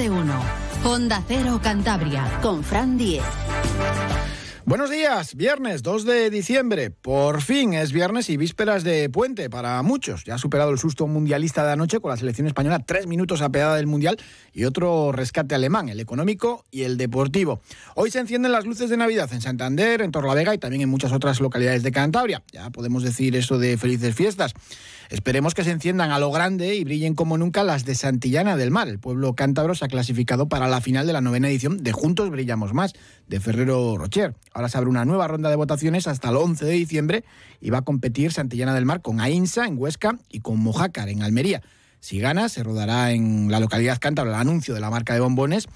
de. Honda Cero Cantabria, con Fran Diez. Buenos días, viernes 2 de diciembre. Por fin es viernes y vísperas de puente para muchos. Ya ha superado el susto mundialista de anoche con la selección española, tres minutos apeada del Mundial y otro rescate alemán, el económico y el deportivo. Hoy se encienden las luces de Navidad en Santander, en Torlavega y también en muchas otras localidades de Cantabria. Ya podemos decir eso de felices fiestas. Esperemos que se enciendan a lo grande y brillen como nunca las de Santillana del Mar. El pueblo cántabro se ha clasificado para la final de la novena edición de Juntos Brillamos Más, de Ferrero Rocher. Ahora se abre una nueva ronda de votaciones hasta el 11 de diciembre y va a competir Santillana del Mar con Ainsa en Huesca y con Mojácar en Almería. Si gana, se rodará en la localidad cántabra el anuncio de la marca de bombones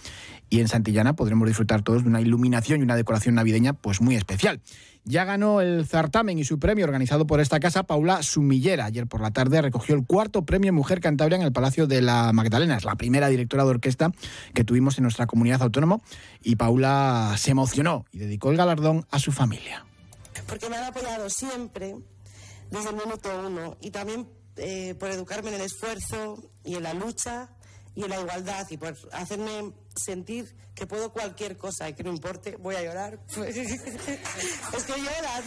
y en Santillana podremos disfrutar todos de una iluminación y una decoración navideña pues muy especial. Ya ganó el certamen y su premio organizado por esta casa Paula Sumillera. Ayer por la tarde recogió el cuarto premio Mujer Cantabria en el Palacio de la Magdalena. Es la primera directora de orquesta que tuvimos en nuestra comunidad autónoma y Paula se emocionó y dedicó el galardón a su familia. Porque me han apoyado siempre desde el minuto uno y también eh, por educarme en el esfuerzo y en la lucha y en la igualdad y por hacerme sentir que puedo cualquier cosa y que no importe, voy a llorar. es que lloras.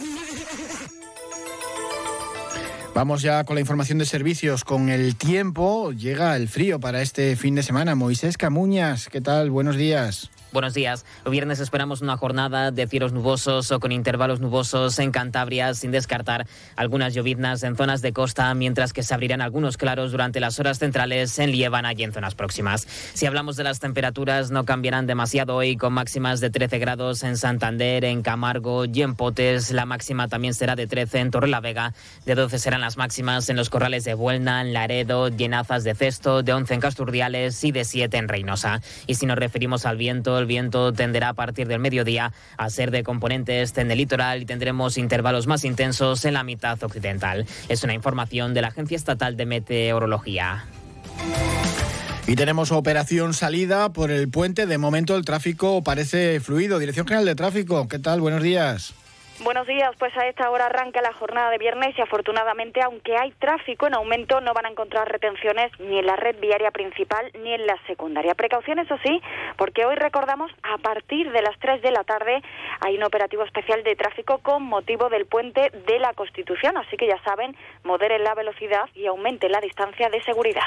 Vamos ya con la información de servicios. Con el tiempo llega el frío para este fin de semana. Moisés Camuñas, ¿qué tal? Buenos días. Buenos días. Viernes esperamos una jornada de cielos nubosos o con intervalos nubosos en Cantabria, sin descartar algunas lloviznas en zonas de costa, mientras que se abrirán algunos claros durante las horas centrales en Liébana y en zonas próximas. Si hablamos de las temperaturas, no cambiarán demasiado hoy, con máximas de 13 grados en Santander, en Camargo y en Potes. La máxima también será de 13 en Torrelavega, de 12 serán las máximas en los corrales de Buelna, en Laredo, Llenazas de Cesto, de 11 en Casturdiales y de 7 en Reynosa. Y si nos referimos al viento, el viento tenderá a partir del mediodía a ser de componente este en el litoral y tendremos intervalos más intensos en la mitad occidental. Es una información de la Agencia Estatal de Meteorología. Y tenemos operación salida por el puente. De momento el tráfico parece fluido. Dirección General de Tráfico, ¿qué tal? Buenos días. Buenos días, pues a esta hora arranca la jornada de viernes y afortunadamente, aunque hay tráfico en aumento, no van a encontrar retenciones ni en la red viaria principal ni en la secundaria. Precaución, eso sí, porque hoy recordamos, a partir de las 3 de la tarde hay un operativo especial de tráfico con motivo del puente de la Constitución, así que ya saben, moderen la velocidad y aumenten la distancia de seguridad.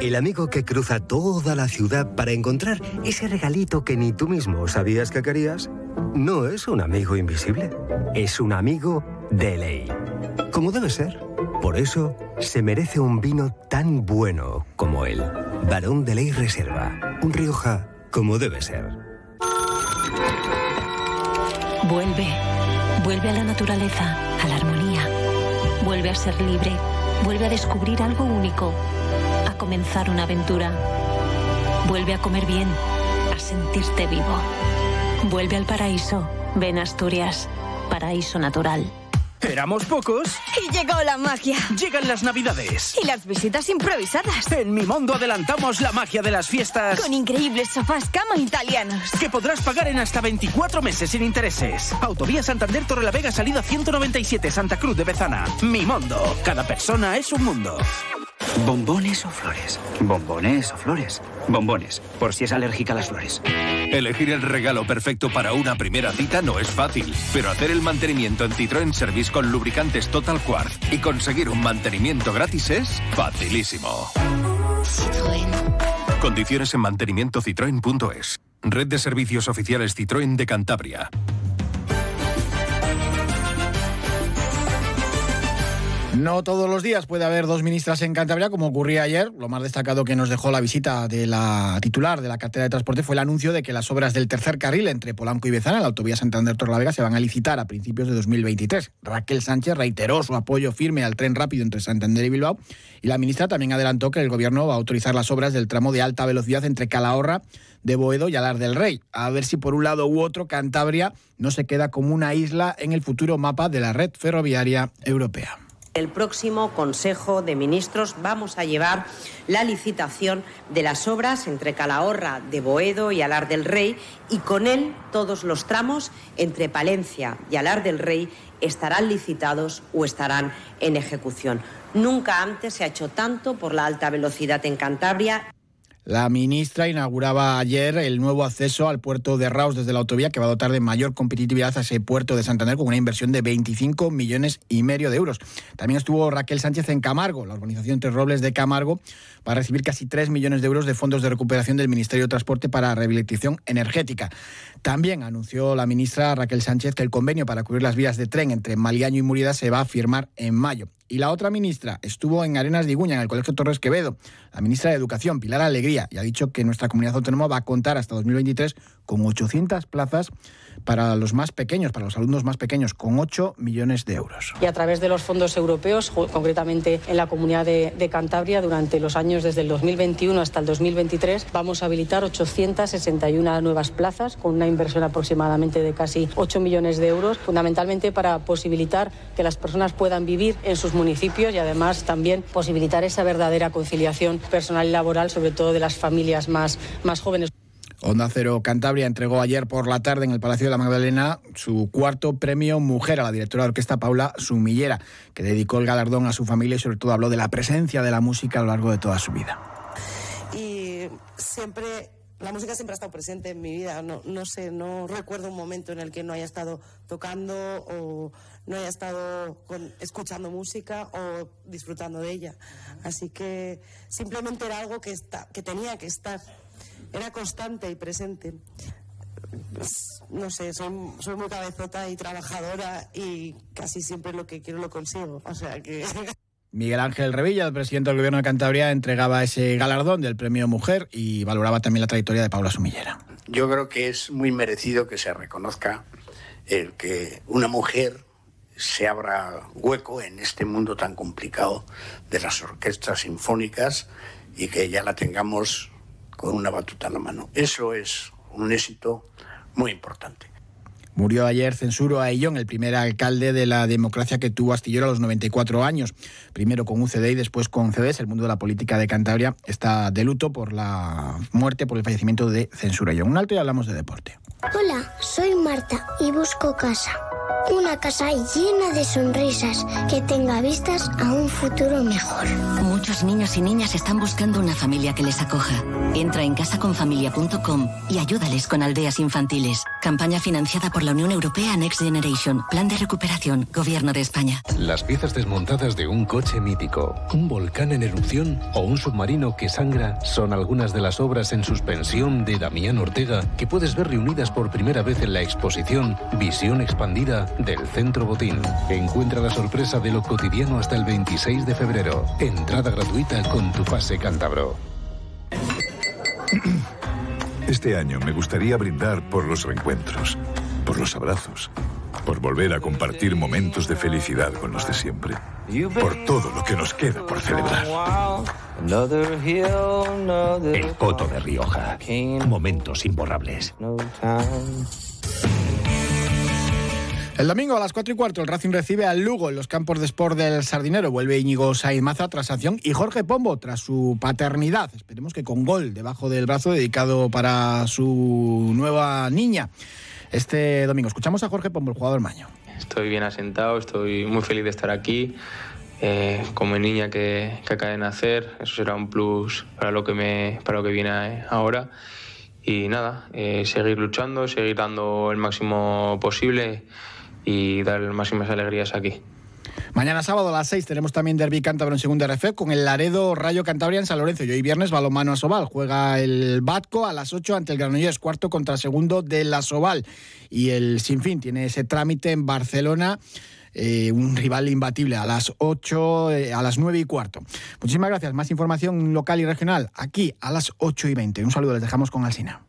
El amigo que cruza toda la ciudad para encontrar ese regalito que ni tú mismo sabías que querías, no es un amigo invisible, es un amigo de ley. Como debe ser. Por eso se merece un vino tan bueno como él. Barón de Ley Reserva. Un Rioja como debe ser. Vuelve. Vuelve a la naturaleza, a la armonía. Vuelve a ser libre. Vuelve a descubrir algo único comenzar una aventura. Vuelve a comer bien, a sentirte vivo. Vuelve al paraíso. Ven Asturias. Paraíso natural. Éramos pocos. Y llegó la magia. Llegan las navidades. Y las visitas improvisadas. En Mi Mundo adelantamos la magia de las fiestas. Con increíbles sofás cama italianos. Que podrás pagar en hasta 24 meses sin intereses. Autovía Santander Torrelavega, salida 197, Santa Cruz de Bezana. Mi Mundo. Cada persona es un mundo. ¿Bombones o flores? ¿Bombones o flores? Bombones, por si es alérgica a las flores. Elegir el regalo perfecto para una primera cita no es fácil, pero hacer el mantenimiento en Citroën Service con lubricantes Total Quartz y conseguir un mantenimiento gratis es facilísimo. Citroën. Condiciones en mantenimientocitroen.es. Red de servicios oficiales Citroën de Cantabria. No todos los días puede haber dos ministras en Cantabria, como ocurría ayer. Lo más destacado que nos dejó la visita de la titular de la cartera de transporte fue el anuncio de que las obras del tercer carril entre Polanco y Bezana, la autovía Santander-Torlavega, se van a licitar a principios de 2023. Raquel Sánchez reiteró su apoyo firme al tren rápido entre Santander y Bilbao y la ministra también adelantó que el gobierno va a autorizar las obras del tramo de alta velocidad entre Calahorra de Boedo y Alar del Rey. A ver si por un lado u otro Cantabria no se queda como una isla en el futuro mapa de la red ferroviaria europea. El próximo Consejo de Ministros vamos a llevar la licitación de las obras entre Calahorra de Boedo y Alar del Rey y con él todos los tramos entre Palencia y Alar del Rey estarán licitados o estarán en ejecución. Nunca antes se ha hecho tanto por la alta velocidad en Cantabria. La ministra inauguraba ayer el nuevo acceso al puerto de Raus desde la autovía que va a dotar de mayor competitividad a ese puerto de Santander con una inversión de 25 millones y medio de euros. También estuvo Raquel Sánchez en Camargo, la organización Tres Robles de Camargo, para recibir casi 3 millones de euros de fondos de recuperación del Ministerio de Transporte para rehabilitación energética. También anunció la ministra Raquel Sánchez que el convenio para cubrir las vías de tren entre Maliaño y Murida se va a firmar en mayo. Y la otra ministra estuvo en Arenas de Iguña, en el Colegio Torres Quevedo, la ministra de Educación, Pilar Alegría, y ha dicho que nuestra comunidad autónoma va a contar hasta 2023 con 800 plazas para los más pequeños, para los alumnos más pequeños, con 8 millones de euros. Y a través de los fondos europeos, concretamente en la comunidad de, de Cantabria, durante los años desde el 2021 hasta el 2023, vamos a habilitar 861 nuevas plazas, con una inversión aproximadamente de casi 8 millones de euros, fundamentalmente para posibilitar que las personas puedan vivir en sus y además también posibilitar esa verdadera conciliación personal y laboral, sobre todo de las familias más, más jóvenes. Onda Cero Cantabria entregó ayer por la tarde en el Palacio de la Magdalena su cuarto premio Mujer a la directora de orquesta Paula Sumillera, que dedicó el galardón a su familia y sobre todo habló de la presencia de la música a lo largo de toda su vida. Y siempre la música siempre ha estado presente en mi vida. No, no, sé, no recuerdo un momento en el que no haya estado tocando o no haya estado con, escuchando música o disfrutando de ella. Así que simplemente era algo que, está, que tenía que estar era constante y presente. Pues, no sé, soy, soy, muy cabezota y trabajadora y casi siempre lo que quiero lo consigo. O sea que. Miguel Ángel Revilla, el presidente del Gobierno de Cantabria, entregaba ese galardón del Premio Mujer y valoraba también la trayectoria de Paula Sumillera. Yo creo que es muy merecido que se reconozca el que una mujer se abra hueco en este mundo tan complicado de las orquestas sinfónicas y que ya la tengamos con una batuta en la mano. Eso es un éxito muy importante. Murió ayer Censuro Aillón, el primer alcalde de la democracia que tuvo Astillero a los 94 años. Primero con UCD y después con CDS. El mundo de la política de Cantabria está de luto por la muerte, por el fallecimiento de Censuro Aillón. Un alto y hablamos de deporte. Hola, soy Marta y busco casa. Una casa llena de sonrisas que tenga vistas a un futuro mejor. Muchos niños y niñas están buscando una familia que les acoja. Entra en casaconfamilia.com y ayúdales con aldeas infantiles. Campaña financiada por la Unión Europea Next Generation. Plan de recuperación. Gobierno de España. Las piezas desmontadas de un coche mítico, un volcán en erupción o un submarino que sangra son algunas de las obras en suspensión de Damián Ortega que puedes ver reunidas por primera vez en la exposición Visión Expandida del Centro Botín. Encuentra la sorpresa de lo cotidiano hasta el 26 de febrero. Entrada gratuita con tu pase cántabro. Este año me gustaría brindar por los reencuentros, por los abrazos, por volver a compartir momentos de felicidad con los de siempre, por todo lo que nos queda por celebrar. El Coto de Rioja. Momentos imborrables. El domingo a las 4 y cuarto el Racing recibe al Lugo en los campos de sport del Sardinero. Vuelve Íñigo Saimaza tras sanción y Jorge Pombo tras su paternidad. Esperemos que con gol debajo del brazo dedicado para su nueva niña. Este domingo escuchamos a Jorge Pombo, el jugador maño. Estoy bien asentado, estoy muy feliz de estar aquí. Eh, como niña que, que acaba de nacer, eso será un plus para lo que, me, para lo que viene ahora. Y nada, eh, seguir luchando, seguir dando el máximo posible y dar máximas alegrías aquí. Mañana sábado a las 6 tenemos también Derby Cántabro en segunda RF con el Laredo Rayo Cantabria en San Lorenzo. Y hoy viernes balonmano a Sobal. Juega el Batco a las 8 ante el Granollers, cuarto contra segundo de la Sobal. Y el Sinfín tiene ese trámite en Barcelona. Eh, un rival imbatible a las 8, eh, a las 9 y cuarto. Muchísimas gracias. Más información local y regional aquí a las 8 y 20. Un saludo, les dejamos con Alsina.